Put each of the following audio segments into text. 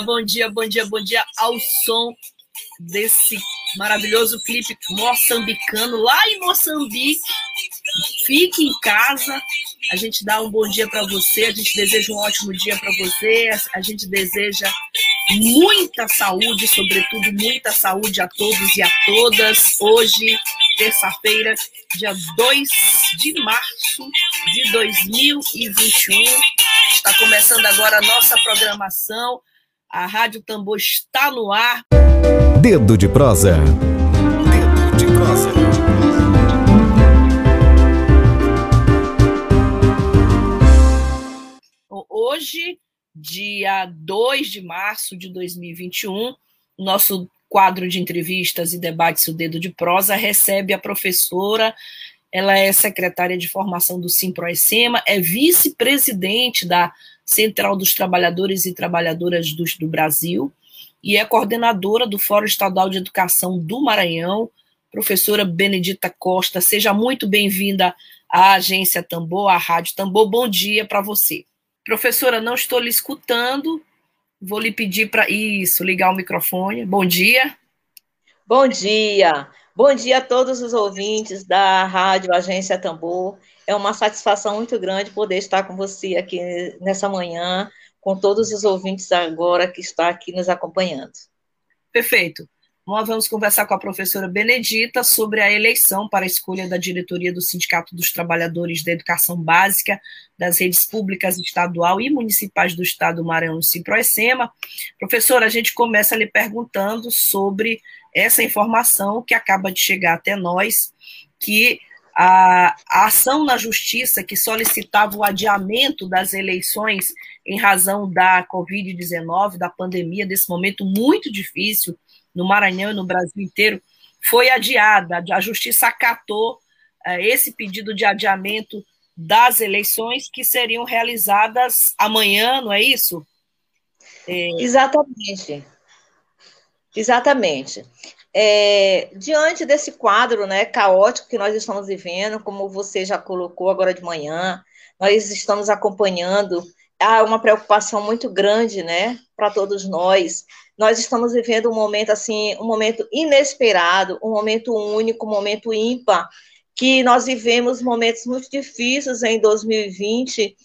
Bom dia, bom dia, bom dia ao som desse maravilhoso clipe moçambicano lá em Moçambique. Fique em casa. A gente dá um bom dia para você, a gente deseja um ótimo dia para você, a gente deseja muita saúde, sobretudo muita saúde a todos e a todas. Hoje, terça-feira, dia 2 de março de 2021. Está começando agora a nossa programação. A Rádio Tambor está no ar. Dedo de prosa. Dedo de prosa. Hoje, dia 2 de março de 2021, o nosso quadro de entrevistas e debates, o Dedo de Prosa, recebe a professora ela é secretária de formação do Simproecema, é vice-presidente da Central dos Trabalhadores e Trabalhadoras do, do Brasil e é coordenadora do Fórum Estadual de Educação do Maranhão, professora Benedita Costa. Seja muito bem-vinda à Agência Tambor, à Rádio Tambor. Bom dia para você. Professora, não estou lhe escutando. Vou lhe pedir para isso, ligar o microfone. Bom dia. Bom dia. Bom dia a todos os ouvintes da Rádio Agência Tambor. É uma satisfação muito grande poder estar com você aqui nessa manhã, com todos os ouvintes agora que está aqui nos acompanhando. Perfeito. Nós vamos conversar com a professora Benedita sobre a eleição para a escolha da diretoria do Sindicato dos Trabalhadores da Educação Básica das redes públicas estadual e municipais do Estado do Maranhão, Simproecema. Professora, a gente começa lhe perguntando sobre essa informação que acaba de chegar até nós, que a, a, ação na justiça que solicitava o adiamento das eleições em razão da Covid-19, da pandemia, desse momento muito difícil no Maranhão e no Brasil inteiro, foi adiada. A justiça acatou uh, esse pedido de adiamento das eleições que seriam realizadas amanhã, não é isso? É... Exatamente. Exatamente. É, diante desse quadro né, caótico que nós estamos vivendo, como você já colocou agora de manhã, nós estamos acompanhando, há uma preocupação muito grande né, para todos nós. Nós estamos vivendo um momento assim, um momento inesperado, um momento único, um momento ímpar, que nós vivemos momentos muito difíceis em 2020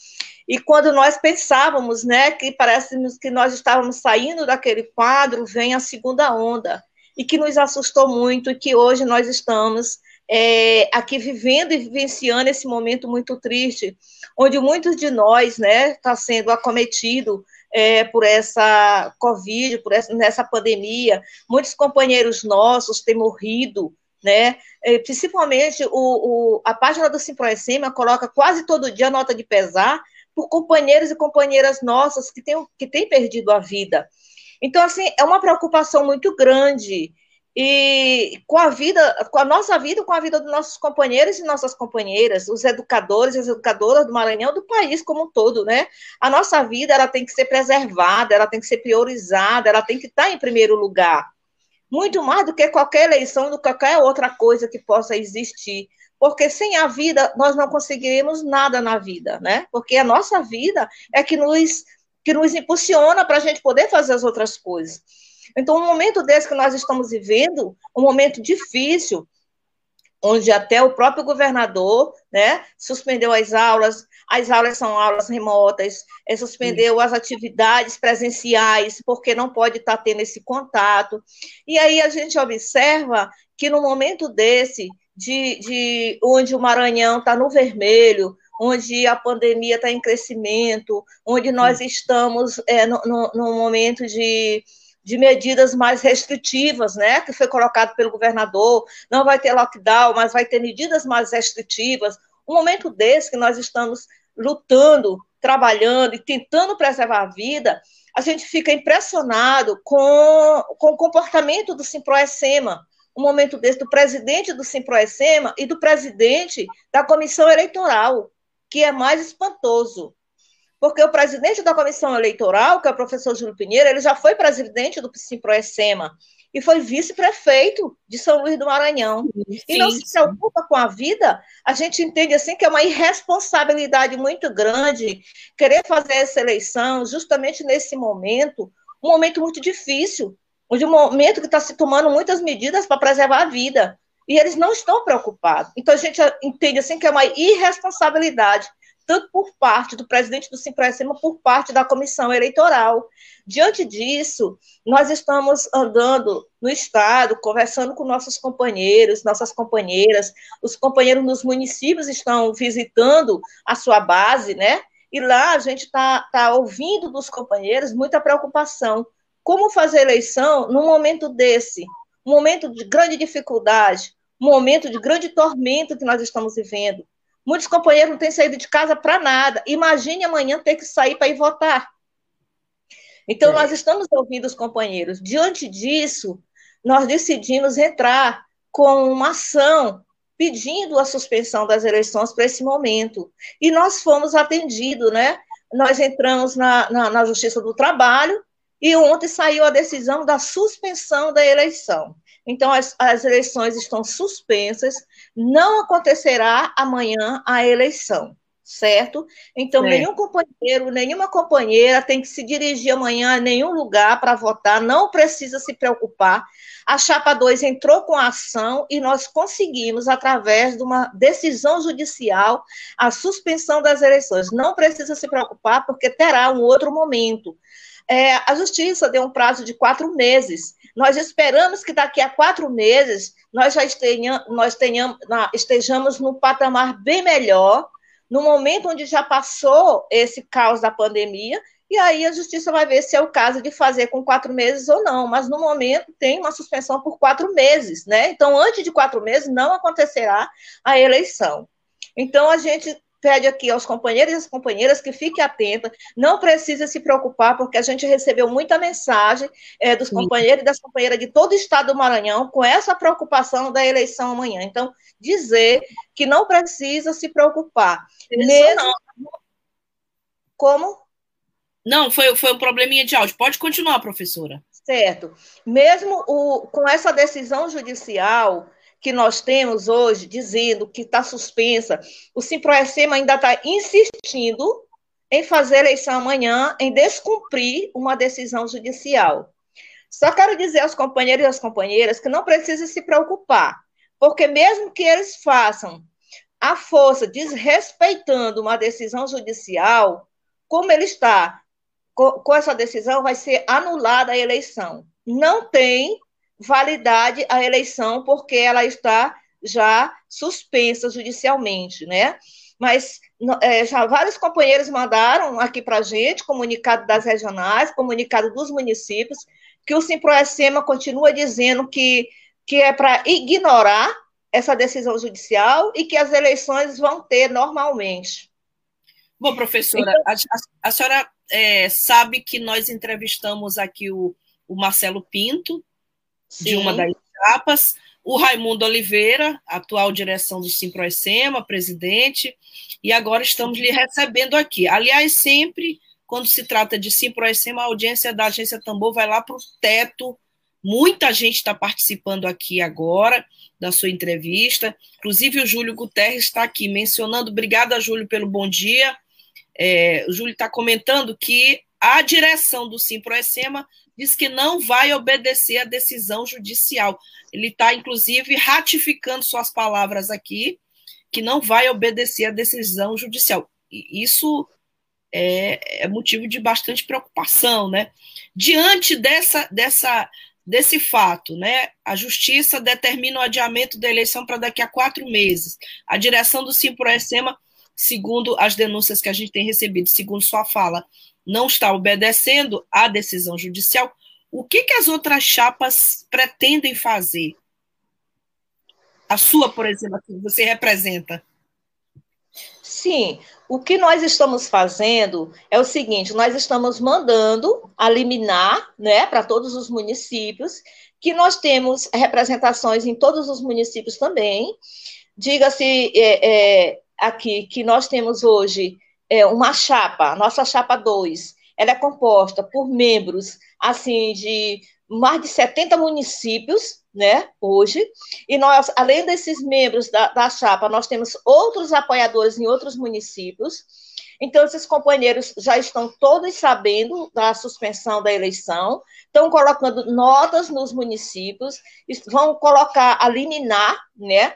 e quando nós pensávamos, né, que parece que nós estávamos saindo daquele quadro, vem a segunda onda, e que nos assustou muito, e que hoje nós estamos é, aqui vivendo e vivenciando esse momento muito triste, onde muitos de nós, né, está sendo acometido é, por essa Covid, por essa, nessa pandemia, muitos companheiros nossos têm morrido, né? É, principalmente o, o, a página do Simproecema coloca quase todo dia nota de pesar por companheiros e companheiras nossas que têm, que têm perdido a vida. Então, assim, é uma preocupação muito grande e com a vida, com a nossa vida, com a vida dos nossos companheiros e nossas companheiras, os educadores e as educadoras do Maranhão, do país como um todo, né? A nossa vida, ela tem que ser preservada, ela tem que ser priorizada, ela tem que estar em primeiro lugar. Muito mais do que qualquer eleição, do que qualquer outra coisa que possa existir porque sem a vida nós não conseguiremos nada na vida, né? Porque a nossa vida é que nos que nos impulsiona para a gente poder fazer as outras coisas. Então, um momento desse que nós estamos vivendo, um momento difícil, onde até o próprio governador, né, suspendeu as aulas, as aulas são aulas remotas, é, suspendeu Sim. as atividades presenciais, porque não pode estar tendo esse contato. E aí a gente observa que no momento desse, de, de onde o Maranhão está no vermelho, onde a pandemia está em crescimento, onde nós estamos é, no, momento de, de medidas mais restritivas, né, que foi colocado pelo governador, não vai ter lockdown, mas vai ter medidas mais restritivas. Um momento desse que nós estamos lutando trabalhando e tentando preservar a vida, a gente fica impressionado com, com o comportamento do Simproecema, um momento desse do presidente do Simproecema e do presidente da comissão eleitoral, que é mais espantoso. Porque o presidente da comissão eleitoral, que é o professor Júlio Pinheiro, ele já foi presidente do Simproecema e foi vice-prefeito de São Luís do Maranhão. Sim, e não se preocupa com a vida, a gente entende assim que é uma irresponsabilidade muito grande querer fazer essa eleição justamente nesse momento, um momento muito difícil, onde um momento que está se tomando muitas medidas para preservar a vida. E eles não estão preocupados. Então a gente entende assim que é uma irresponsabilidade tanto por parte do presidente do Simpracema, por parte da comissão eleitoral. Diante disso, nós estamos andando no Estado, conversando com nossos companheiros, nossas companheiras, os companheiros nos municípios estão visitando a sua base, né? E lá a gente está tá ouvindo dos companheiros muita preocupação. Como fazer eleição num momento desse? Um momento de grande dificuldade, um momento de grande tormento que nós estamos vivendo. Muitos companheiros não têm saído de casa para nada. Imagine amanhã ter que sair para ir votar. Então, é. nós estamos ouvindo os companheiros. Diante disso, nós decidimos entrar com uma ação pedindo a suspensão das eleições para esse momento. E nós fomos atendidos, né? Nós entramos na, na, na Justiça do Trabalho e ontem saiu a decisão da suspensão da eleição. Então, as, as eleições estão suspensas, não acontecerá amanhã a eleição, certo? Então, é. nenhum companheiro, nenhuma companheira tem que se dirigir amanhã a nenhum lugar para votar, não precisa se preocupar. A Chapa 2 entrou com a ação e nós conseguimos, através de uma decisão judicial, a suspensão das eleições. Não precisa se preocupar, porque terá um outro momento. É, a justiça deu um prazo de quatro meses. Nós esperamos que daqui a quatro meses nós já estejamos, nós tenhamos, estejamos num patamar bem melhor, no momento onde já passou esse caos da pandemia, e aí a justiça vai ver se é o caso de fazer com quatro meses ou não. Mas no momento tem uma suspensão por quatro meses, né? Então, antes de quatro meses, não acontecerá a eleição. Então, a gente pede aqui aos companheiros e às companheiras que fiquem atentas, não precisa se preocupar, porque a gente recebeu muita mensagem é, dos Sim. companheiros e das companheiras de todo o estado do Maranhão com essa preocupação da eleição amanhã. Então, dizer que não precisa se preocupar. Isso mesmo... Não. Como? Não, foi, foi um probleminha de áudio. Pode continuar, professora. Certo. Mesmo o, com essa decisão judicial, que nós temos hoje, dizendo que está suspensa, o Simproecema ainda está insistindo em fazer eleição amanhã, em descumprir uma decisão judicial. Só quero dizer aos companheiros e às companheiras que não precisa se preocupar, porque mesmo que eles façam a força desrespeitando uma decisão judicial, como ele está com essa decisão, vai ser anulada a eleição. Não tem validade a eleição, porque ela está já suspensa judicialmente, né? Mas é, já vários companheiros mandaram aqui para a gente comunicado das regionais, comunicado dos municípios, que o Simproecema continua dizendo que, que é para ignorar essa decisão judicial e que as eleições vão ter normalmente. Bom, professora, então, a, a, senhora é, sabe que nós entrevistamos aqui o, o Marcelo Pinto, Sim. de uma das etapas, o Raimundo Oliveira, atual direção do Simproecema, presidente, e agora estamos lhe recebendo aqui. Aliás, sempre quando se trata de Simproecema, a audiência da agência Tambor vai lá para o teto. Muita gente está participando aqui agora da sua entrevista. Inclusive, o Júlio Guterres está aqui mencionando. Obrigada, Júlio, pelo bom dia. É, o Júlio está comentando que a direção do Simproecema diz que não vai obedecer à decisão judicial. Ele está, inclusive, ratificando suas palavras aqui, que não vai obedecer à decisão judicial. E isso é, é motivo de bastante preocupação, né? Diante dessa, dessa, desse fato, né? A justiça determina o adiamento da eleição para daqui a quatro meses. A direção do Simproecema, segundo as denúncias que a gente tem recebido, segundo sua fala, não está obedecendo à decisão judicial, o que, que as outras chapas pretendem fazer? A sua, por exemplo, que você representa. Sim, o que nós estamos fazendo é o seguinte: nós estamos mandando a liminar né, para todos os municípios, que nós temos representações em todos os municípios também. Diga-se é, é, aqui que nós temos hoje é, uma chapa, nossa chapa 2, ela é composta por membros assim de mais de 70 municípios, né, hoje, e nós, além desses membros da, da chapa, nós temos outros apoiadores em outros municípios, então esses companheiros já estão todos sabendo da suspensão da eleição, estão colocando notas nos municípios, vão colocar a liminar, né,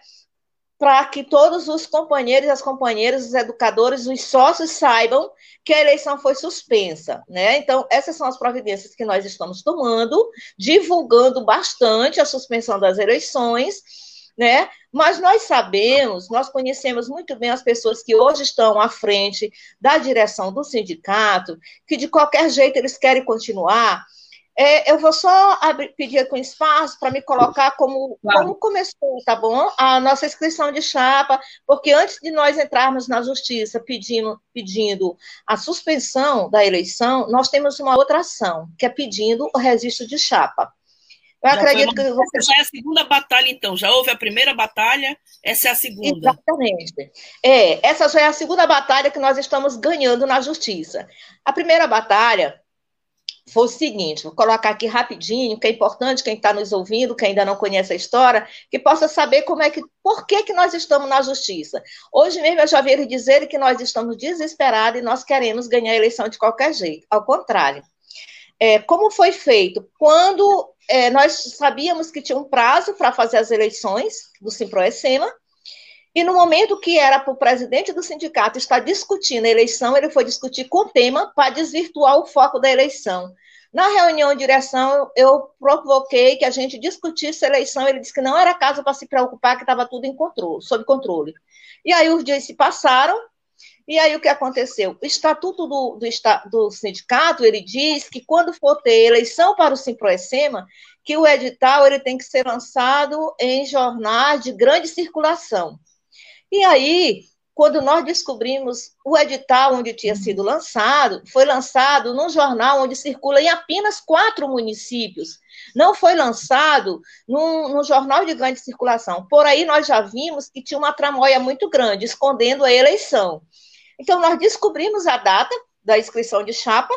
para que todos os companheiros, as companheiras, os educadores, os sócios saibam que a eleição foi suspensa, né? Então, essas são as providências que nós estamos tomando, divulgando bastante a suspensão das eleições, né? Mas nós sabemos, nós conhecemos muito bem as pessoas que hoje estão à frente da direção do sindicato, que de qualquer jeito eles querem continuar é, eu vou só abrir, pedir com espaço para me colocar como, claro. como começou, tá bom? A nossa inscrição de chapa, porque antes de nós entrarmos na justiça pedindo, pedindo a suspensão da eleição, nós temos uma outra ação, que é pedindo o registro de chapa. Eu já acredito uma... que. Você... Já é a segunda batalha, então. Já houve a primeira batalha, essa é a segunda. Exatamente. É, essa já é a segunda batalha que nós estamos ganhando na justiça. A primeira batalha foi o seguinte: vou colocar aqui rapidinho, que é importante quem está nos ouvindo, quem ainda não conhece a história, que possa saber como é que, por que, que nós estamos na justiça. Hoje mesmo eu já vi dizer que nós estamos desesperados e nós queremos ganhar a eleição de qualquer jeito. Ao contrário. É, como foi feito? Quando é, nós sabíamos que tinha um prazo para fazer as eleições do Simproecema, e no momento que era para o presidente do sindicato estar discutindo a eleição, ele foi discutir com o tema para desvirtuar o foco da eleição. Na reunião de direção, eu provoquei que a gente discutisse a eleição. Ele disse que não era caso para se preocupar, que estava tudo em controle, sob controle. E aí os dias se passaram, e aí o que aconteceu? O estatuto do, do, do sindicato, ele diz que quando for ter eleição para o Simproecema, que o edital ele tem que ser lançado em jornais de grande circulação. E aí, quando nós descobrimos o edital onde tinha sido lançado, foi lançado num jornal onde circula em apenas quatro municípios. Não foi lançado num, num, jornal de grande circulação. Por aí nós já vimos que tinha uma tramóia muito grande, escondendo a eleição. Então, nós descobrimos a data da inscrição de chapa.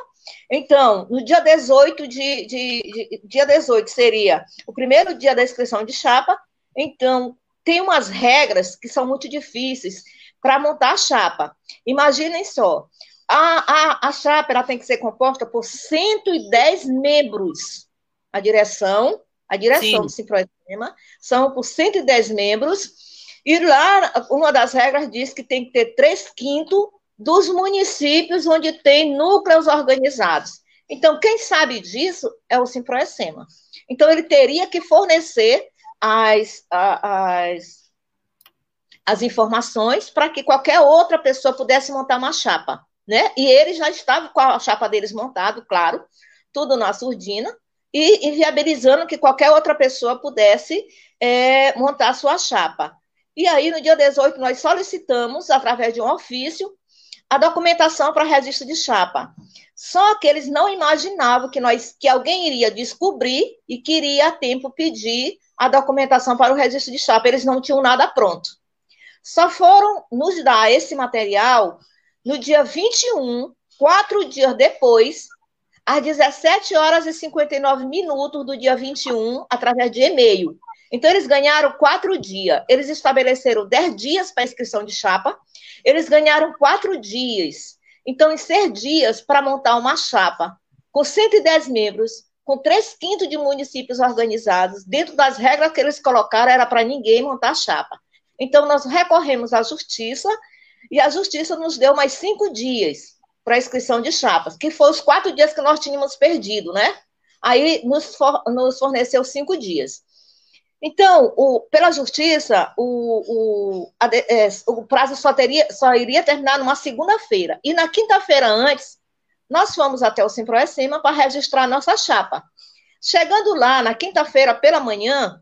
Então, no dia 18 de, de, de dia 18 seria o primeiro dia da inscrição de chapa. Então, tem umas regras que são muito difíceis para montar a chapa. Imaginem só, a, a, a chapa ela tem que ser composta por 110 membros. A direção, a direção Sim. do Simproema são por 110 membros, e lá uma das regras diz que tem que ter 3 quintos dos municípios onde tem núcleos organizados. Então, quem sabe disso é o Simproecema. Então, ele teria que fornecer as, as, as informações para que qualquer outra pessoa pudesse montar uma chapa, né? E ele já estava com a chapa deles montado, claro, tudo na surdina, e, viabilizando que qualquer outra pessoa pudesse é, montar sua chapa. E aí, no dia 18, nós solicitamos, através de um ofício, a documentação para registro de chapa. Só que eles não imaginavam que, nós, que alguém iria descobrir e queria a tempo pedir a documentação para o registro de chapa. Eles não tinham nada pronto. Só foram nos dar esse material no dia 21, quatro dias depois, às 17 horas e 59 minutos do dia 21, através de e-mail. Então, eles ganharam quatro dias. Eles estabeleceram 10 dias para inscrição de chapa. Eles ganharam quatro dias. Então, em seis dias, para montar uma chapa com 110 membros, com três quintos de municípios organizados, dentro das regras que eles colocaram, era para ninguém montar chapa. Então, nós recorremos à justiça, e a justiça nos deu mais cinco dias para inscrição de chapas, que foram os quatro dias que nós tínhamos perdido, né? Aí nos, for, nos forneceu cinco dias. Então, o, pela justiça, o, o, a, é, o prazo só, teria, só iria terminar numa segunda-feira. E na quinta-feira antes, nós fomos até o Simproecima para registrar nossa chapa. Chegando lá, na quinta-feira pela manhã,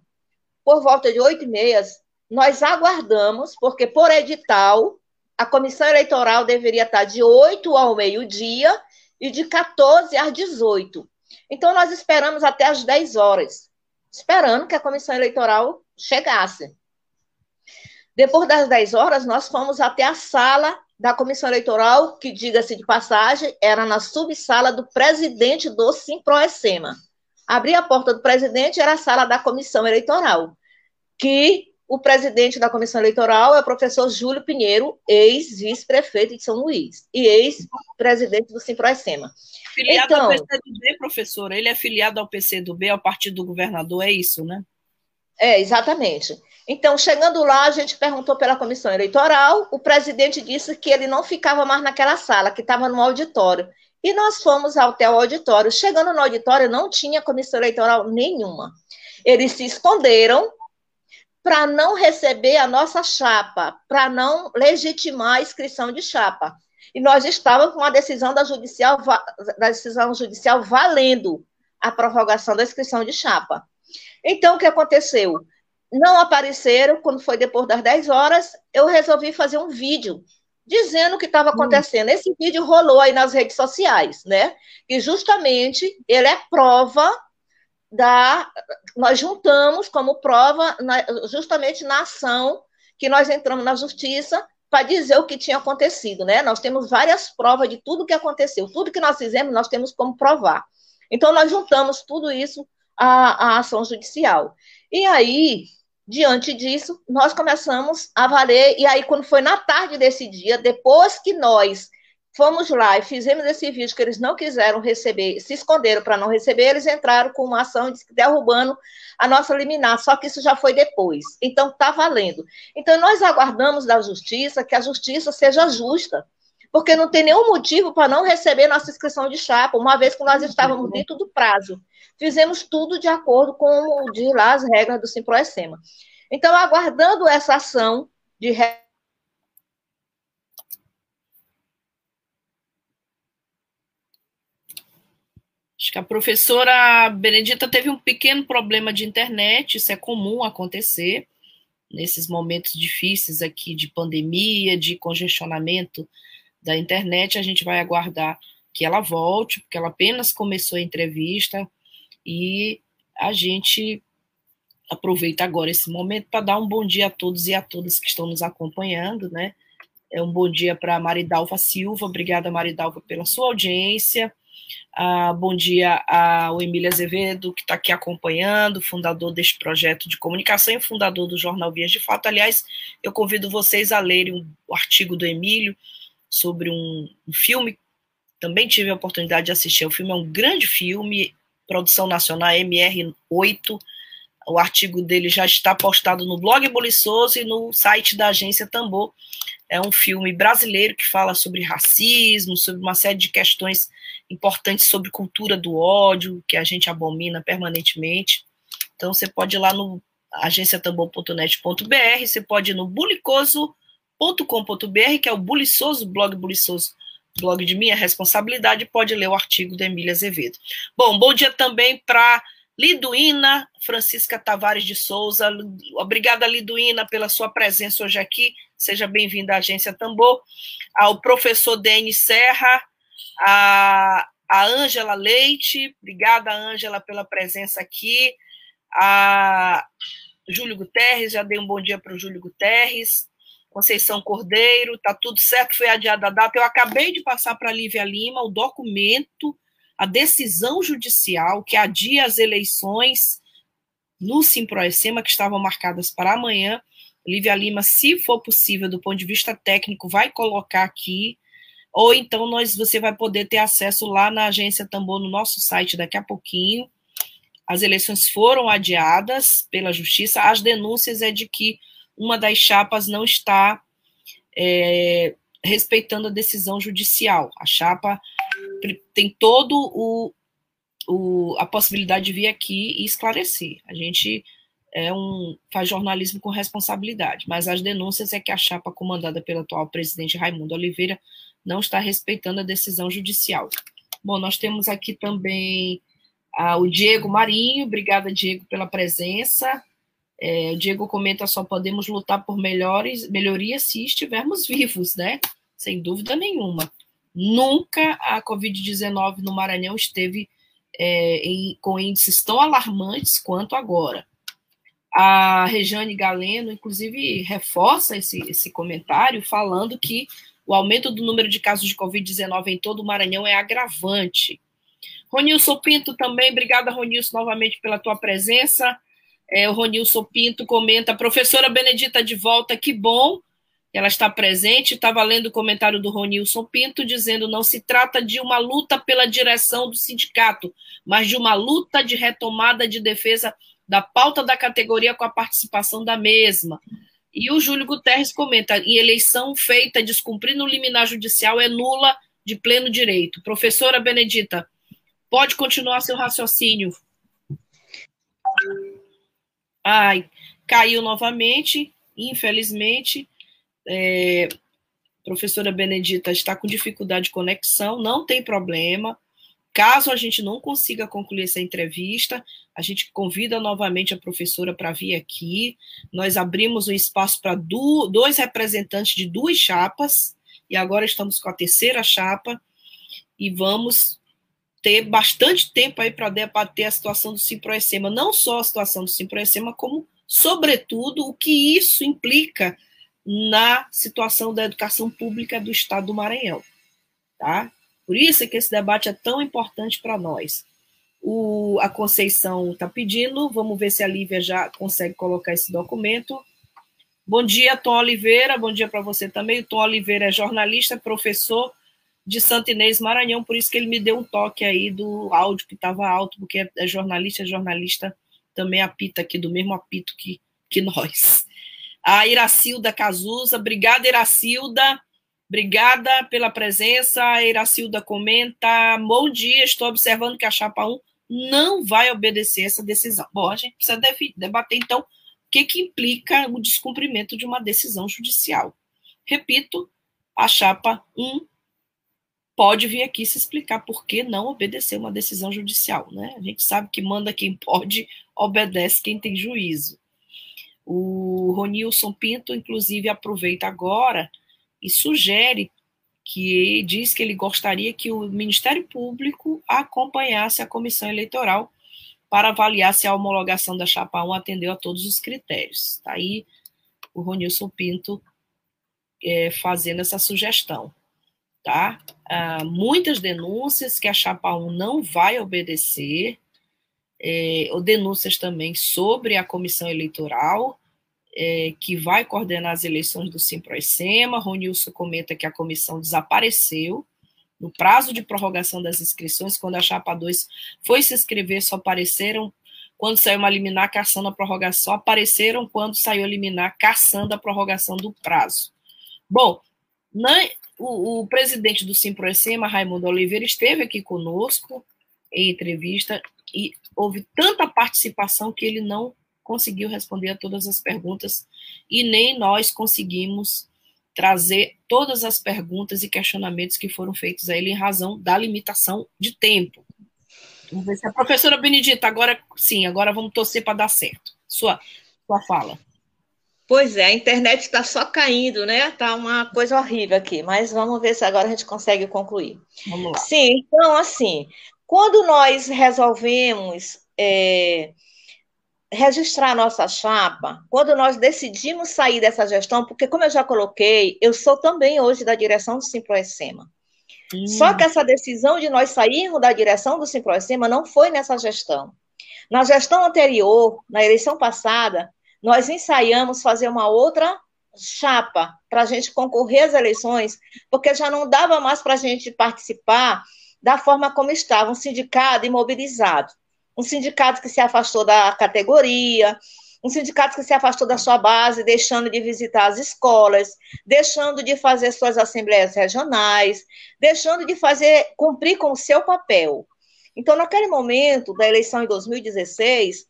por volta de oito e meia, nós aguardamos, porque por edital, a comissão eleitoral deveria estar de 8 ao meio-dia e de 14 às 18. Então, nós esperamos até às 10 horas, esperando que a comissão eleitoral chegasse. Depois das 10 horas, nós fomos até a sala da comissão eleitoral, que, diga-se de passagem, era na subsala do presidente do Simproecema. Abri a porta do presidente, era a sala da comissão eleitoral, que o presidente da comissão eleitoral é o professor Júlio Pinheiro, ex-vice-prefeito de São Luís e ex-presidente do Simproecema. Filiado então, ao PCdoB, professora, ele é filiado ao PCdoB, ao partido do governador, é isso, né? É, exatamente. Então, chegando lá, a gente perguntou pela comissão eleitoral, o presidente disse que ele não ficava mais naquela sala, que estava no auditório. E nós fomos até o auditório. Chegando no auditório, não tinha comissão eleitoral nenhuma. Eles se esconderam para não receber a nossa chapa, para não legitimar a inscrição de chapa. E nós estávamos com a decisão da judicial, da decisão judicial valendo a prorrogação da inscrição de chapa. Então, o que aconteceu? Não apareceram, quando foi depois das 10 horas, eu resolvi fazer um vídeo dizendo o que estava hum. acontecendo. Esse vídeo rolou aí nas redes sociais, né? E justamente ele é prova da. Nós juntamos como prova na, justamente na ação que nós entramos na justiça para dizer o que tinha acontecido, né? Nós temos várias provas de tudo que aconteceu, tudo que nós fizemos, nós temos como provar. Então, nós juntamos tudo isso à, à ação judicial. E aí, diante disso, nós começamos a valer, e aí, quando foi na tarde desse dia, depois que nós fomos lá e fizemos esse vídeo que eles não quiseram receber, se esconderam para não receber, eles entraram com uma ação derrubando a nossa liminar, só que isso já foi depois. Então, está valendo. Então, nós aguardamos da justiça que a justiça seja justa, porque não tem nenhum motivo para não receber nossa inscrição de chapa, uma vez que nós estávamos dentro do prazo. Fizemos tudo de acordo com de lá as regras do Simproecema. Então, aguardando essa ação de Acho que a professora Benedita teve um pequeno problema de internet, isso é comum acontecer nesses momentos difíceis aqui de pandemia, de congestionamento da internet, a gente vai aguardar que ela volte, porque ela apenas começou a entrevista e a gente aproveita agora esse momento para dar um bom dia a todos e a todas que estão nos acompanhando, né? É um bom dia para Maridalva Silva, obrigada Maridalva pela sua audiência. Ah, bom dia ao Emílio Azevedo, que está aqui acompanhando, fundador deste projeto de comunicação e fundador do Jornal Vias de Fato. Aliás, eu convido vocês a lerem o artigo do Emílio, sobre um, um filme. Também tive a oportunidade de assistir. O filme é um grande filme, produção nacional MR8. O artigo dele já está postado no blog Buliçoso e no site da agência Tambor. É um filme brasileiro que fala sobre racismo, sobre uma série de questões importantes sobre cultura do ódio, que a gente abomina permanentemente. Então você pode ir lá no agenciatambor.net.br, você pode ir no bulicoso com.br que é o Buliçoso, blog Buliçoso, blog de minha responsabilidade, pode ler o artigo da Emília Azevedo. Bom, bom dia também para Liduína Francisca Tavares de Souza. Obrigada, Liduína, pela sua presença hoje aqui. Seja bem-vinda à Agência Tambor. Ao professor Denis Serra, a, Ângela Leite. Obrigada, Ângela, pela presença aqui. A Júlio Guterres, já dei um bom dia para o Júlio Guterres. Conceição Cordeiro, tá tudo certo, foi adiada a data. Eu acabei de passar para a Lívia Lima o documento, a decisão judicial que adia as eleições no Simproecema, que estavam marcadas para amanhã. Lívia Lima, se for possível, do ponto de vista técnico, vai colocar aqui, ou então nós, você vai poder ter acesso lá na agência Tambor, no nosso site daqui a pouquinho. As eleições foram adiadas pela justiça. As denúncias é de que uma das chapas não está é, respeitando a decisão judicial. A chapa tem todo o, o, a possibilidade de vir aqui e esclarecer. A gente é um, faz jornalismo com responsabilidade, mas as denúncias é que a chapa comandada pelo atual presidente Raimundo Oliveira não está respeitando a decisão judicial. Bom, nós temos aqui também ah, o Diego Marinho, obrigada, Diego, pela presença. É, o Diego comenta: só podemos lutar por melhores, melhorias se estivermos vivos, né? Sem dúvida nenhuma. Nunca a Covid-19 no Maranhão esteve é, em, com índices tão alarmantes quanto agora. A Rejane Galeno, inclusive, reforça esse, esse comentário, falando que o aumento do número de casos de Covid-19 em todo o Maranhão é agravante. Ronilson Pinto também, obrigada, Ronilson, novamente pela tua presença. É, o Ronilson Pinto comenta, professora Benedita de volta, que bom, ela está presente. Estava lendo o comentário do Ronilson Pinto, dizendo não se trata de uma luta pela direção do sindicato, mas de uma luta de retomada de defesa da pauta da categoria com a participação da mesma. E o Júlio Guterres comenta: em eleição feita descumprindo o liminar judicial é nula de pleno direito. Professora Benedita, pode continuar seu raciocínio. Ai, caiu novamente, infelizmente. É, professora Benedita está com dificuldade de conexão, não tem problema. Caso a gente não consiga concluir essa entrevista, a gente convida novamente a professora para vir aqui. Nós abrimos um espaço para dois representantes de duas chapas, e agora estamos com a terceira chapa, e vamos ter bastante tempo aí para debater a situação do Simproecema, não só a situação do Simproecema, como, sobretudo, o que isso implica na situação da educação pública do Estado do Maranhão. Tá? Por isso é que esse debate é tão importante para nós. O, a Conceição está pedindo, vamos ver se a Lívia já consegue colocar esse documento. Bom dia, Tom Oliveira, bom dia para você também. O Tom Oliveira é jornalista, professor de Santo Inês Maranhão, por isso que ele me deu um toque aí do áudio que estava alto, porque é jornalista, é jornalista também apita aqui, do mesmo apito que, que nós. A Iracilda Cazuza, obrigada, Iracilda. Obrigada pela presença. A Iracilda comenta: Bom dia, estou observando que a Chapa 1 não vai obedecer essa decisão. Bom, a gente precisa debater, então, o que, que implica o descumprimento de uma decisão judicial. Repito, a Chapa 1 pode vir aqui se explicar por que não obedecer uma decisão judicial. Né? A gente sabe que manda quem pode, obedece quem tem juízo. O Ronilson Pinto, inclusive, aproveita agora e sugere que diz que ele gostaria que o Ministério Público acompanhasse a comissão eleitoral para avaliar se a homologação da chapa 1 atendeu a todos os critérios. Está aí o Ronilson Pinto é, fazendo essa sugestão. Tá? Ah, muitas denúncias que a chapa 1 não vai obedecer, é, ou denúncias também sobre a comissão eleitoral, é, que vai coordenar as eleições do Simproecema. Ronilson comenta que a comissão desapareceu. No prazo de prorrogação das inscrições, quando a chapa 2 foi se inscrever, só apareceram quando saiu uma liminar caçando a prorrogação, apareceram quando saiu a liminar caçando a prorrogação do prazo. Bom, na, o, o, presidente do Simproecema, Raimundo Oliveira, esteve aqui conosco em entrevista e houve tanta participação que ele não conseguiu responder a todas as perguntas e nem nós conseguimos trazer todas as perguntas e questionamentos que foram feitos a ele em razão da limitação de tempo. Vamos ver se a professora Benedita, agora sim, agora vamos torcer para dar certo. Sua, sua fala. Pois é, a internet está só caindo, né? Está uma coisa horrível aqui, mas vamos ver se agora a gente consegue concluir. Vamos lá. Sim, então, assim, quando nós resolvemos é, registrar nossa chapa, quando nós decidimos sair dessa gestão, porque, como eu já coloquei, eu sou também hoje da direção do Simproecema. Hum. Só que essa decisão de nós sairmos da direção do Simproecema não foi nessa gestão. Na gestão anterior, na eleição passada, nós ensaiamos fazer uma outra chapa para a gente concorrer às eleições, porque já não dava mais para a gente participar da forma como estava, um sindicato imobilizado um sindicato que se afastou da categoria, um sindicato que se afastou da sua base, deixando de visitar as escolas, deixando de fazer suas assembleias regionais, deixando de fazer cumprir com o seu papel. Então, naquele momento da eleição em 2016,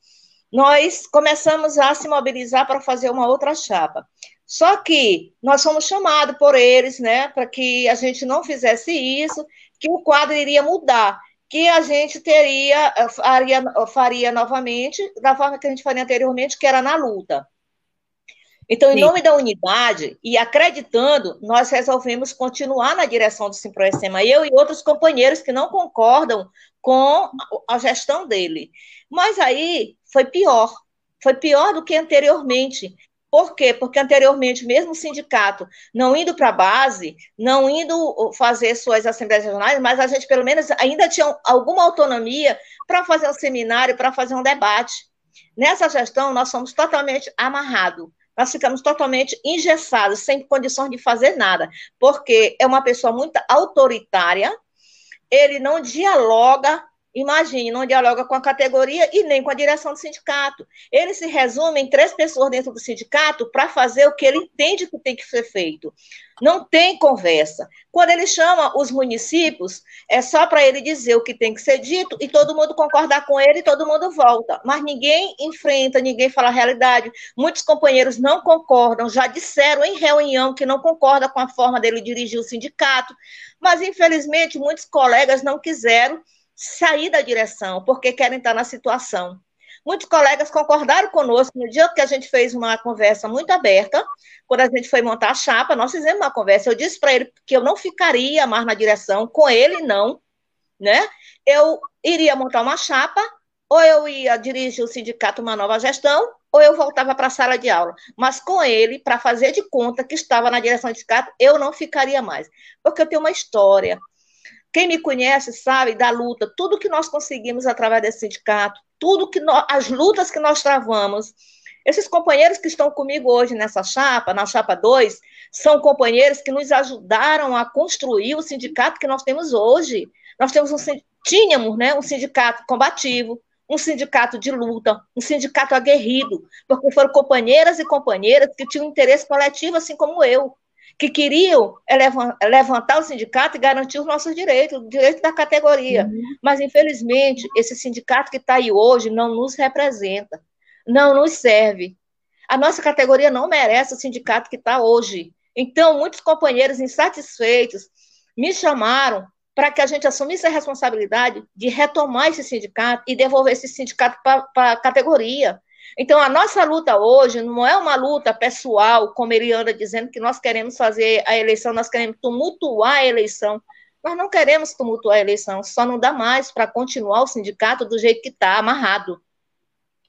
nós começamos a se mobilizar para fazer uma outra chapa. Só que nós fomos chamados por eles, né, para que a gente não fizesse isso, que o quadro iria mudar que a gente teria, faria, faria novamente, da forma que a gente faria anteriormente, que era na luta. Então, em Sim. nome da unidade e acreditando, nós resolvemos continuar na direção do Simproestema, eu e outros companheiros que não concordam com a gestão dele. Mas aí foi pior, foi pior do que anteriormente. Por quê? Porque anteriormente, mesmo o sindicato não indo para a base, não indo fazer suas assembleias regionais, mas a gente, pelo menos, ainda tinha alguma autonomia para fazer um seminário, para fazer um debate. Nessa gestão, nós somos totalmente amarrados nós ficamos totalmente engessados, sem condições de fazer nada, porque é uma pessoa muito autoritária, ele não dialoga Imagine, não dialoga com a categoria e nem com a direção do sindicato. Ele se resume em três pessoas dentro do sindicato para fazer o que ele entende que tem que ser feito. Não tem conversa. Quando ele chama os municípios, é só para ele dizer o que tem que ser dito e todo mundo concordar com ele e todo mundo volta. Mas ninguém enfrenta, ninguém fala a realidade. Muitos companheiros não concordam, já disseram em reunião que não concorda com a forma dele dirigir o sindicato, mas infelizmente muitos colegas não quiseram sair da direção, porque querem estar na situação. Muitos colegas concordaram conosco no dia que a gente fez uma conversa muito aberta, quando a gente foi montar a chapa, nós fizemos uma conversa. Eu disse para ele que eu não ficaria mais na direção, com ele não, né? Eu iria montar uma chapa, ou eu ia dirigir o sindicato uma nova gestão, ou eu voltava para a sala de aula. Mas com ele, para fazer de conta que estava na direção do sindicato, eu não ficaria mais. Porque eu tenho uma história, quem me conhece sabe da luta, tudo que nós conseguimos através desse sindicato, tudo que nós, as lutas que nós travamos. Esses companheiros que estão comigo hoje nessa chapa, na chapa 2, são companheiros que nos ajudaram a construir o sindicato que nós temos hoje. Nós temos um tínhamos, né, um sindicato combativo, um sindicato de luta, um sindicato aguerrido, porque foram companheiras e companheiras que tinham interesse coletivo, assim como eu que queriam levantar o sindicato e garantir os nossos direitos, o direito da categoria. Uhum. Mas, infelizmente, esse sindicato que está aí hoje não nos representa, não nos serve. A nossa categoria não merece o sindicato que está hoje. Então, muitos companheiros insatisfeitos me chamaram para que a gente assumisse a responsabilidade de retomar esse sindicato e devolver esse sindicato para a categoria. Então, a nossa luta hoje não é uma luta pessoal, como ele anda dizendo que nós queremos fazer a eleição, nós queremos tumultuar a eleição. Nós não queremos tumultuar a eleição, só não dá mais para continuar o sindicato do jeito que está, amarrado,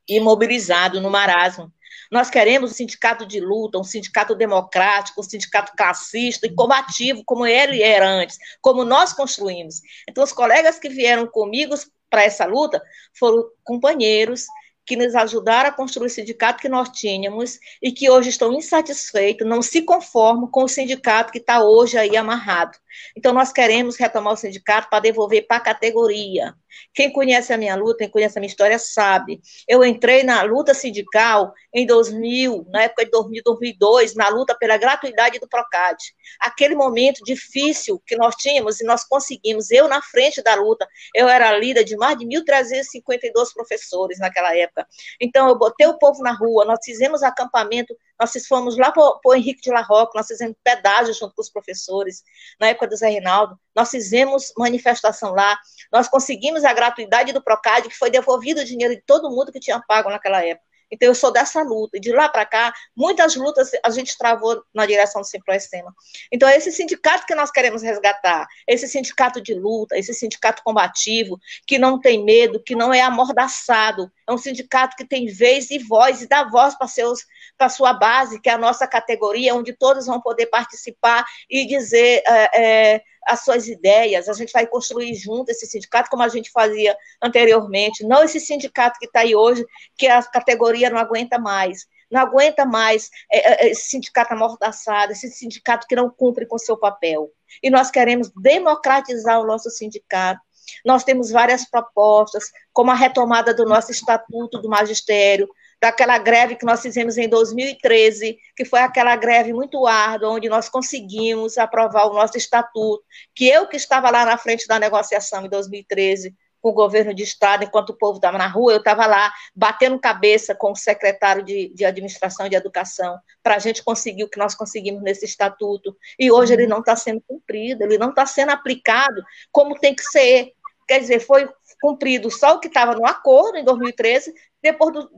imobilizado no marasmo. Nós queremos um sindicato de luta, um sindicato democrático, um sindicato classista e combativo, como ele era antes, como nós construímos. Então, os colegas que vieram comigo para essa luta foram companheiros que nos ajudaram a construir o sindicato que nós tínhamos e que hoje estão insatisfeitos, não se conformam com o sindicato que está hoje aí amarrado. Então, nós queremos retomar o sindicato para devolver para a categoria. Quem conhece a minha luta, quem conhece a minha história, sabe. Eu entrei na luta sindical em 2000, na época de 2000, 2002, na luta pela gratuidade do PROCAD. Aquele momento difícil que nós tínhamos e nós conseguimos, eu na frente da luta, eu era líder de mais de 1.352 professores naquela época. Então, eu botei o povo na rua, nós fizemos acampamento nós fomos lá para o Henrique de La Roque, nós fizemos pedágio junto com os professores, na época do Zé Reinaldo, nós fizemos manifestação lá, nós conseguimos a gratuidade do Procad, que foi devolvido o dinheiro de todo mundo que tinha pago naquela época. Então, eu sou dessa luta. E de lá para cá, muitas lutas a gente travou na direção do Simplostema. Então, é esse sindicato que nós queremos resgatar, esse sindicato de luta, esse sindicato combativo, que não tem medo, que não é amordaçado, é um sindicato que tem vez e voz, e dá voz para a sua base, que é a nossa categoria, onde todos vão poder participar e dizer. É, é, as suas ideias, a gente vai construir junto esse sindicato, como a gente fazia anteriormente, não esse sindicato que está aí hoje, que a categoria não aguenta mais, não aguenta mais é, é, esse sindicato amordaçado, esse sindicato que não cumpre com seu papel. E nós queremos democratizar o nosso sindicato, nós temos várias propostas, como a retomada do nosso estatuto do magistério, daquela greve que nós fizemos em 2013, que foi aquela greve muito árdua, onde nós conseguimos aprovar o nosso estatuto, que eu que estava lá na frente da negociação em 2013, com o governo de estado, enquanto o povo estava na rua, eu estava lá batendo cabeça com o secretário de, de administração e de educação para a gente conseguir o que nós conseguimos nesse estatuto. E hoje ele uhum. não está sendo cumprido, ele não está sendo aplicado como tem que ser. Quer dizer, foi cumprido só o que estava no acordo em 2013, depois do,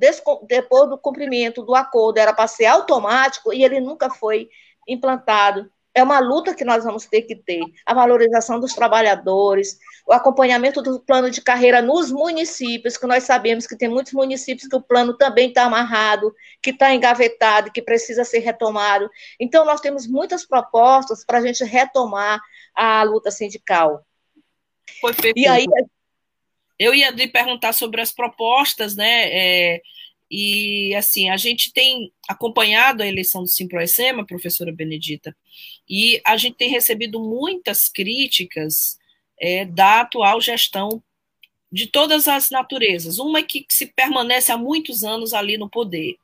depois do cumprimento do acordo era para ser automático e ele nunca foi implantado. É uma luta que nós vamos ter que ter. A valorização dos trabalhadores, o acompanhamento do plano de carreira nos municípios, que nós sabemos que tem muitos municípios que o plano também está amarrado, que está engavetado, que precisa ser retomado. Então, nós temos muitas propostas para a gente retomar a luta sindical. Foi E aí, eu ia lhe perguntar sobre as propostas, né? É, e assim, a gente tem acompanhado a eleição do Simproecema, professora Benedita, e a gente tem recebido muitas críticas é, da atual gestão de todas as naturezas. Uma é que se permanece há muitos anos ali no poder.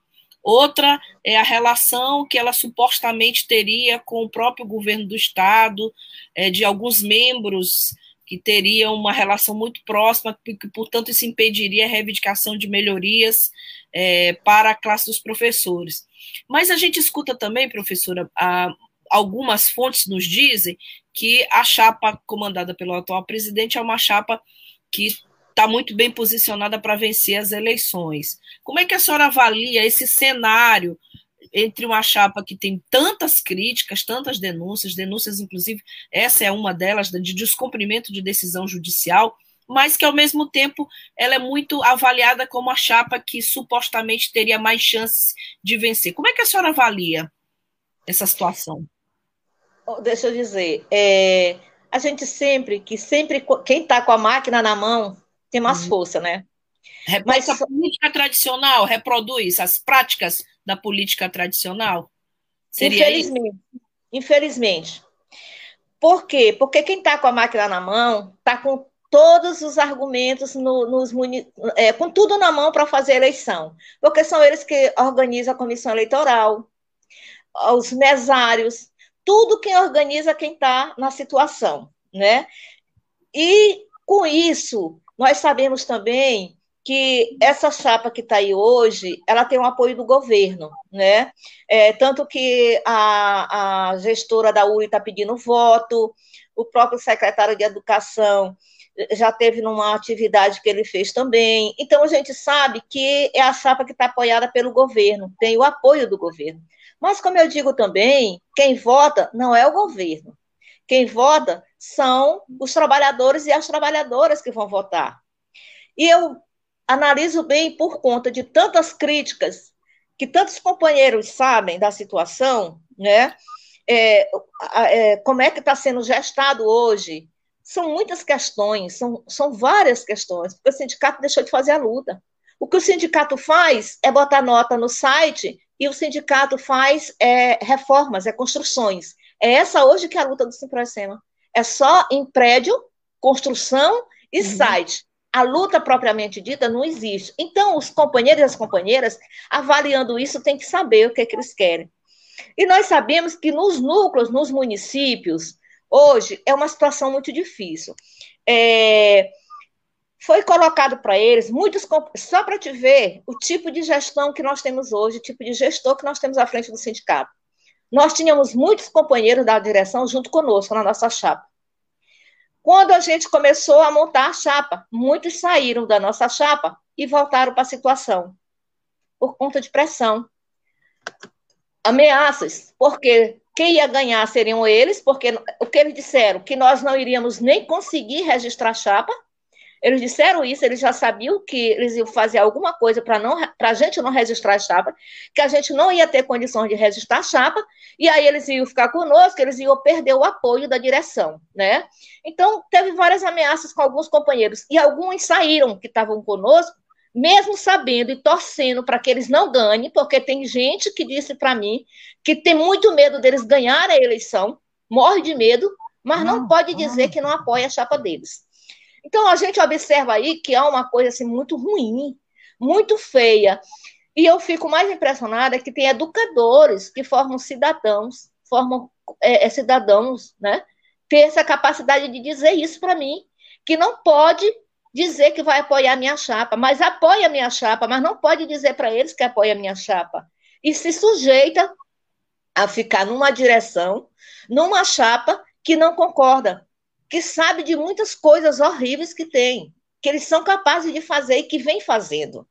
Outra é a relação que ela supostamente teria com o próprio governo do Estado, é, de alguns membros que teriam uma relação muito próxima, que, portanto, isso impediria a reivindicação de melhorias é, para a classe dos professores. Mas a gente escuta também, professora, a, algumas fontes nos dizem que a chapa comandada pelo atual presidente é uma chapa que está muito bem posicionada para vencer as eleições. Como é que a senhora avalia esse cenário entre uma chapa que tem tantas críticas, tantas denúncias, denúncias, inclusive, essa é uma delas, de descumprimento de decisão judicial, mas que, ao mesmo tempo, ela é muito avaliada como a chapa que supostamente teria mais chances de vencer. Como é que a senhora avalia essa situação? Deixa eu dizer, é, a gente sempre, que sempre, quem está com a máquina na mão tem mais uhum. força, né? Mas a política tradicional reproduz as práticas da política tradicional? Seria infelizmente, isso? infelizmente. Por quê? Porque quem está com a máquina na mão está com todos os argumentos no, nos é, com tudo na mão para fazer eleição, porque são eles que organizam a comissão eleitoral, os mesários, tudo quem organiza quem está na situação, né? E com isso nós sabemos também que essa chapa que está aí hoje, ela tem o apoio do governo, né? É, tanto que a, a gestora da URI está pedindo voto, o próprio secretário de Educação já teve numa atividade que ele fez também. Então, a gente sabe que é a chapa que está apoiada pelo governo, tem o apoio do governo. Mas, como eu digo também, quem vota não é o governo. Quem vota são os trabalhadores e as trabalhadoras que vão votar. E eu analiso bem por conta de tantas críticas que tantos companheiros sabem da situação, né? É, é, como é que está sendo gestado hoje? São muitas questões, são, são várias questões, porque o sindicato deixou de fazer a luta. O que o sindicato faz é botar nota no site e o sindicato faz é, reformas, é construções. É essa hoje que é a luta do Simprocema. É só em prédio, construção e uhum. site a luta propriamente dita não existe. Então, os companheiros e as companheiras, avaliando isso, têm que saber o que, é que eles querem. E nós sabemos que nos núcleos, nos municípios, hoje é uma situação muito difícil. É, foi colocado para eles muitos só para te ver o tipo de gestão que nós temos hoje, o tipo de gestor que nós temos à frente do sindicato. Nós tínhamos muitos companheiros da direção junto conosco na nossa chapa. Quando a gente começou a montar a chapa, muitos saíram da nossa chapa e voltaram para a situação, por conta de pressão. Ameaças, porque quem ia ganhar seriam eles, porque o que eles disseram? Que nós não iríamos nem conseguir registrar a chapa, eles disseram isso, eles já sabiam que eles iam fazer alguma coisa para a gente não registrar a chapa, que a gente não ia ter condições de registrar a chapa, e aí eles iam ficar conosco, eles iam perder o apoio da direção, né? Então, teve várias ameaças com alguns companheiros, e alguns saíram que estavam conosco, mesmo sabendo e torcendo para que eles não ganhem, porque tem gente que disse para mim que tem muito medo deles ganharem a eleição, morre de medo, mas não pode dizer que não apoia a chapa deles. Então, a gente observa aí que há uma coisa assim, muito ruim, muito feia. E eu fico mais impressionada que tem educadores que formam cidadãos, formam é, é, cidadãos, né? Ter essa capacidade de dizer isso para mim, que não pode dizer que vai apoiar a minha chapa, mas apoia a minha chapa, mas não pode dizer para eles que apoia a minha chapa. E se sujeita a ficar numa direção, numa chapa que não concorda que sabe de muitas coisas horríveis que tem, que eles são capazes de fazer e que vem fazendo.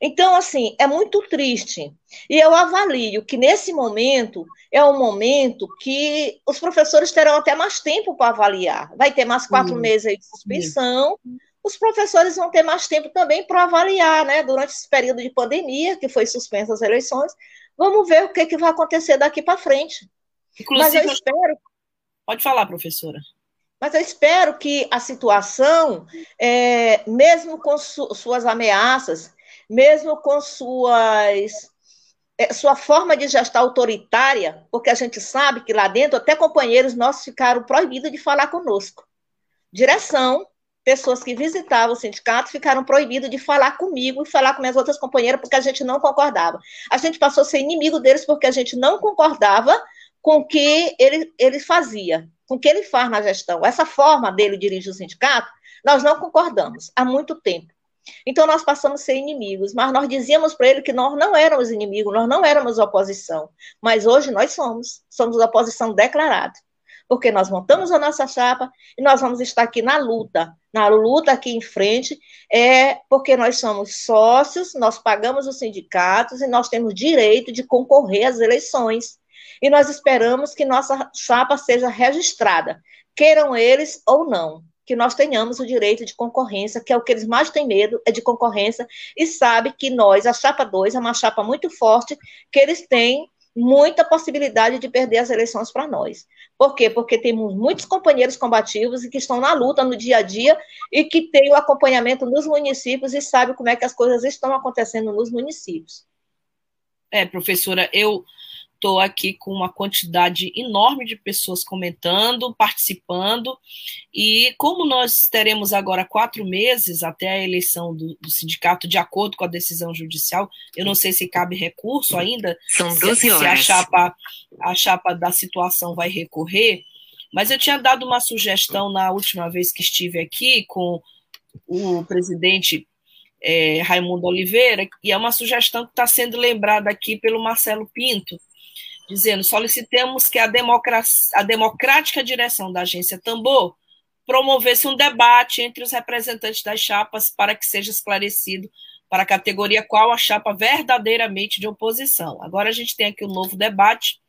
Então, assim, é muito triste. E eu avalio que nesse momento é um momento que os professores terão até mais tempo para avaliar. Vai ter mais quatro meses de suspensão. Os professores vão ter mais tempo também para avaliar, né? Durante esse período de pandemia, que foi suspensa as eleições, vamos ver o que, que vai acontecer daqui para frente. Inclusive, Mas eu espero. Pode falar, professora. Mas eu espero que a situação, é, mesmo com su suas ameaças, mesmo com suas é, sua forma de gestar autoritária, porque a gente sabe que lá dentro até companheiros nossos ficaram proibidos de falar conosco. Direção, pessoas que visitavam o sindicato ficaram proibidos de falar comigo e falar com minhas outras companheiras porque a gente não concordava. A gente passou a ser inimigo deles porque a gente não concordava com o que ele, ele fazia, com que ele faz na gestão. Essa forma dele dirigir o sindicato, nós não concordamos há muito tempo. Então nós passamos a ser inimigos, mas nós dizíamos para ele que nós não éramos inimigos, nós não éramos oposição, mas hoje nós somos, somos oposição declarada, porque nós montamos a nossa chapa e nós vamos estar aqui na luta, na luta aqui em frente, é porque nós somos sócios, nós pagamos os sindicatos e nós temos direito de concorrer às eleições. E nós esperamos que nossa chapa seja registrada, queiram eles ou não que nós tenhamos o direito de concorrência, que é o que eles mais têm medo, é de concorrência, e sabe que nós, a chapa 2, é uma chapa muito forte, que eles têm muita possibilidade de perder as eleições para nós. Por quê? Porque temos muitos companheiros combativos e que estão na luta no dia a dia e que têm o acompanhamento nos municípios e sabem como é que as coisas estão acontecendo nos municípios. É, professora, eu estou aqui com uma quantidade enorme de pessoas comentando, participando, e como nós teremos agora quatro meses até a eleição do, do sindicato, de acordo com a decisão judicial, eu não sei se cabe recurso ainda, São 12 se, horas. se a chapa, a chapa da situação vai recorrer, mas eu tinha dado uma sugestão na última vez que estive aqui com o presidente é, Raimundo Oliveira, e é uma sugestão que está sendo lembrada aqui pelo Marcelo Pinto, dizendo: solicitamos que a, a democrática direção da agência Tambor promovesse um debate entre os representantes das chapas para que seja esclarecido para a categoria qual a chapa verdadeiramente de oposição. Agora a gente tem aqui um novo debate,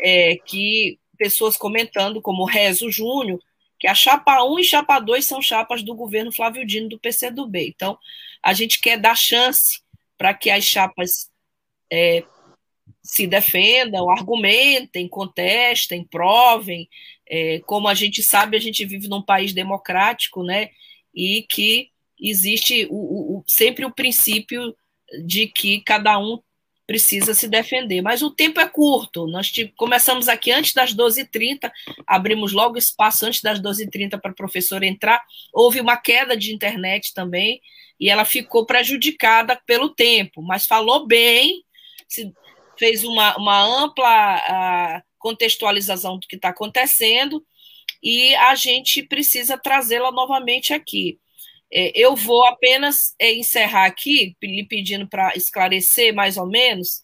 é, que pessoas comentando, como Rezo Júnior, que a chapa 1 e chapa 2 são chapas do governo Flávio Dino do PCdoB. Então, a gente quer dar chance para que as chapas é, se defendam, argumentem, contestem, provem. É, como a gente sabe, a gente vive num país democrático, né? E que existe o, o, sempre o princípio de que cada um precisa se defender. Mas o tempo é curto. Nós começamos aqui antes das 12h30, abrimos logo espaço antes das 12h30 para a professora entrar. Houve uma queda de internet também, e ela ficou prejudicada pelo tempo, mas falou bem. Se, fez uma, uma ampla contextualização do que está acontecendo e a gente precisa trazê-la novamente aqui. É, eu vou apenas é, encerrar aqui, lhe pedindo para esclarecer mais ou menos,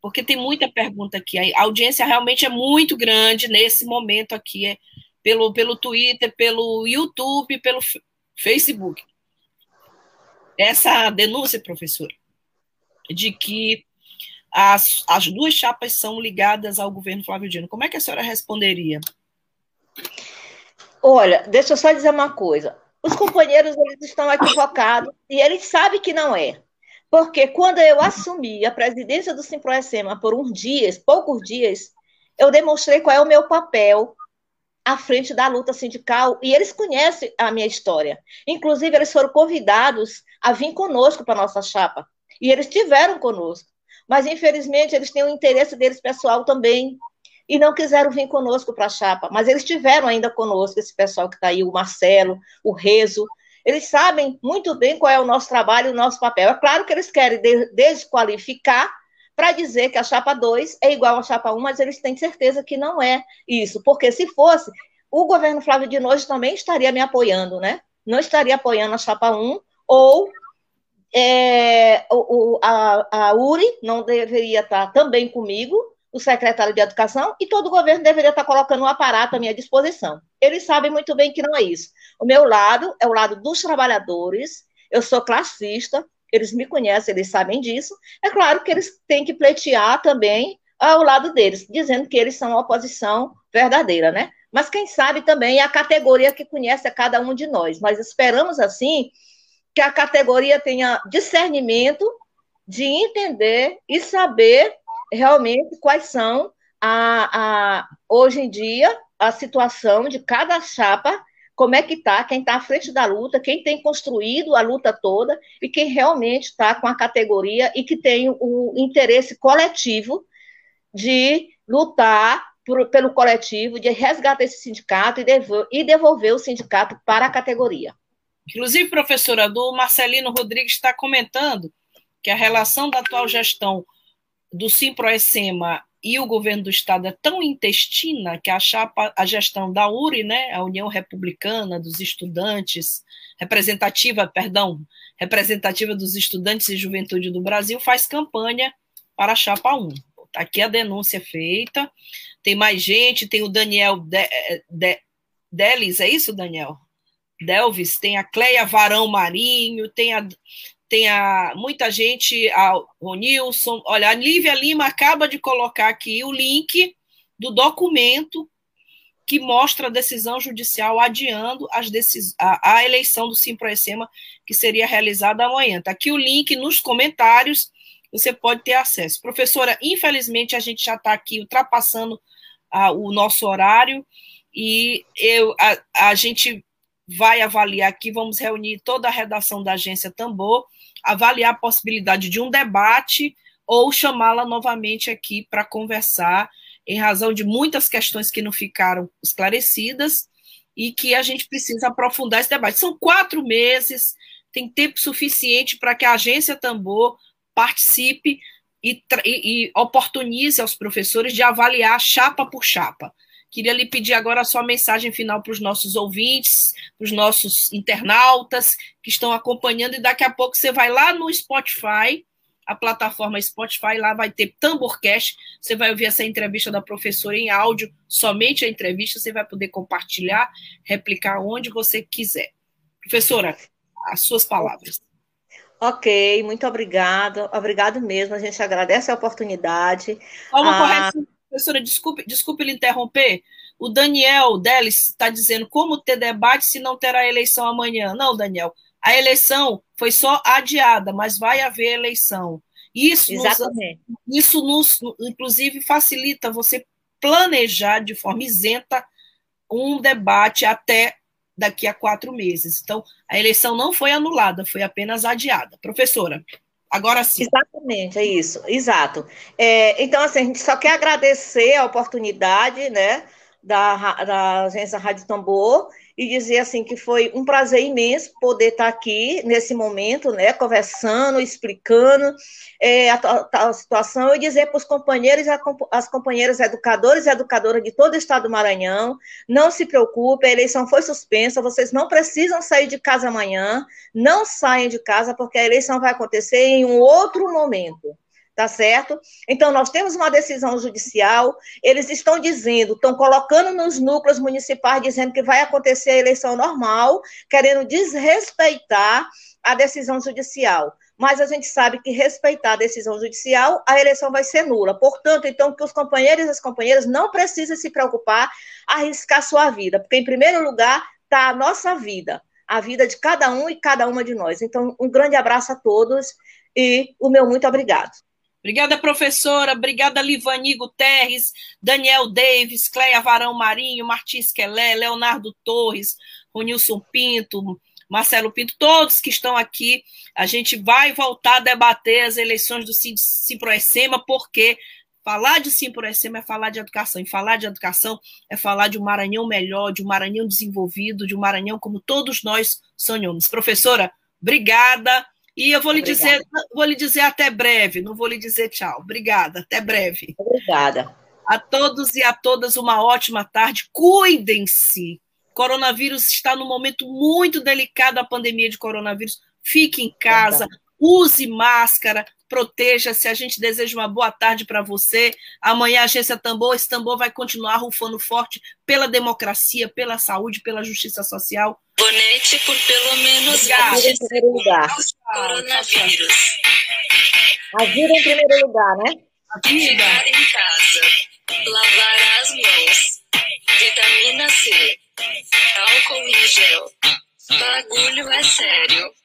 porque tem muita pergunta aqui. A audiência realmente é muito grande nesse momento aqui, é, pelo, pelo Twitter, pelo YouTube, pelo Facebook. Essa denúncia, professora, de que as, as duas chapas são ligadas ao governo Flávio Dino. Como é que a senhora responderia? Olha, deixa eu só dizer uma coisa. Os companheiros eles estão equivocados e eles sabem que não é. Porque quando eu assumi a presidência do Simproecema por uns dias, poucos dias, eu demonstrei qual é o meu papel à frente da luta sindical e eles conhecem a minha história. Inclusive, eles foram convidados a vir conosco para a nossa chapa. E eles tiveram conosco mas infelizmente eles têm o interesse deles pessoal também e não quiseram vir conosco para a chapa, mas eles tiveram ainda conosco esse pessoal que está aí, o Marcelo, o Rezo, eles sabem muito bem qual é o nosso trabalho, o nosso papel. É claro que eles querem desqualificar para dizer que a chapa 2 é igual à chapa 1, mas eles têm certeza que não é isso, porque se fosse, o governo Flávio de Noite também estaria me apoiando, né? Não estaria apoiando a chapa 1 ou é, o, a, a URI não deveria estar também comigo, o secretário de Educação, e todo o governo deveria estar colocando um aparato à minha disposição. eles sabem muito bem que não é isso. O meu lado é o lado dos trabalhadores, eu sou classista, eles me conhecem, eles sabem disso. É claro que eles têm que pleitear também ao lado deles, dizendo que eles são a oposição verdadeira, né? Mas quem sabe também é a categoria que conhece a cada um de nós. Nós esperamos, assim, que a categoria tenha discernimento de entender e saber realmente quais são, a, a, hoje em dia, a situação de cada chapa, como é que está, quem está à frente da luta, quem tem construído a luta toda e quem realmente está com a categoria e que tem o interesse coletivo de lutar por, pelo coletivo, de resgatar esse sindicato e, e devolver o sindicato para a categoria. Inclusive, professora, do Marcelino Rodrigues está comentando que a relação da atual gestão do Simproecema e o governo do estado é tão intestina que a chapa, a gestão da URI, né, a União Republicana dos Estudantes, representativa, perdão, representativa dos estudantes e juventude do Brasil, faz campanha para a chapa 1. Tá aqui a denúncia feita. Tem mais gente, tem o Daniel de, de, Delis, é isso, Daniel? Delvis, tem a Cleia Varão Marinho, tem a, tem a muita gente, a, o Nilson, olha, a Lívia Lima acaba de colocar aqui o link do documento que mostra a decisão judicial adiando decis a, a eleição do Simproecema, que seria realizada amanhã. Está aqui o link nos comentários, você pode ter acesso. Professora, infelizmente a gente já está aqui ultrapassando o nosso horário e eu, a, a gente vai avaliar aqui, vamos reunir toda a redação da agência Tambor, avaliar a possibilidade de um debate ou chamá-la novamente aqui para conversar, em razão de muitas questões que não ficaram esclarecidas e que a gente precisa aprofundar esse debate. São quatro meses, tem tempo suficiente para que a agência Tambor participe e, e, e oportunize aos professores de avaliar chapa por chapa. Queria lhe pedir agora a sua mensagem final para os nossos ouvintes, para os nossos internautas que estão acompanhando, e daqui a pouco você vai lá no Spotify, a plataforma Spotify, lá vai ter Tamborcast, você vai ouvir essa entrevista da professora em áudio, somente a entrevista, você vai poder compartilhar, replicar onde você quiser. Professora, as suas palavras. Ok, muito obrigada. Obrigado mesmo. A gente agradece a oportunidade. Uma ah, correção, professora, desculpe, desculpe lhe interromper. O Daniel Delis está dizendo como ter debate se não terá eleição amanhã. Não, Daniel. A eleição foi só adiada, mas vai haver eleição. Isso, Exatamente. Nos, isso nos, inclusive, facilita você planejar de forma isenta um debate até daqui a quatro meses. Então, a eleição não foi anulada, foi apenas adiada. Professora, agora sim. Exatamente, é isso, exato. É, então, assim, a gente só quer agradecer a oportunidade, né, da, da agência Rádio Tambor e dizer assim que foi um prazer imenso poder estar aqui nesse momento, né, conversando, explicando é, a, a, a, situação. E dizer para os companheiros e as companheiras educadores e educadoras de todo o estado do Maranhão, não se preocupe, a eleição foi suspensa, vocês não precisam sair de casa amanhã, não saiam de casa porque a eleição vai acontecer em um outro momento tá certo? Então, nós temos uma decisão judicial, eles estão dizendo, estão colocando nos núcleos municipais, dizendo que vai acontecer a eleição normal, querendo desrespeitar a decisão judicial. Mas a gente sabe que respeitar a decisão judicial, a eleição vai ser nula. Portanto, então, que os companheiros e as companheiras não precisem se preocupar, arriscar sua vida, porque, em primeiro lugar, está a nossa vida, a vida de cada um e cada uma de nós. Então, um grande abraço a todos e o meu muito obrigado. Obrigada, professora. Obrigada, Livani Guterres, Daniel Davis, Cleia Varão Marinho, Martins Quelé, Leonardo Torres, Ronilson Pinto, Marcelo Pinto, todos que estão aqui. A gente vai voltar a debater as eleições do Simproecema, porque falar de Simproecema é falar de educação. E falar de educação é falar de um Maranhão melhor, de um Maranhão desenvolvido, de um Maranhão como todos nós sonhamos. Professora, obrigada. E eu vou lhe dizer, vou lhe dizer até breve, não vou lhe dizer tchau. Obrigada, até breve. Obrigada. A todos e a todas uma ótima tarde. Cuidem-se. Coronavírus está num momento muito delicado a pandemia de coronavírus. Fique em casa, use máscara, proteja-se. A gente deseja uma boa tarde para você. Amanhã a agência Tambor, esse tambor vai continuar rufando forte pela democracia, pela saúde, pela justiça social. Bonete por pelo menos Obrigada. em primeiro lugar. coronavírus. A vida em primeiro lugar, né? Ficar em casa. Lavar as mãos. Vitamina C. Álcool em gel. Bagulho é sério.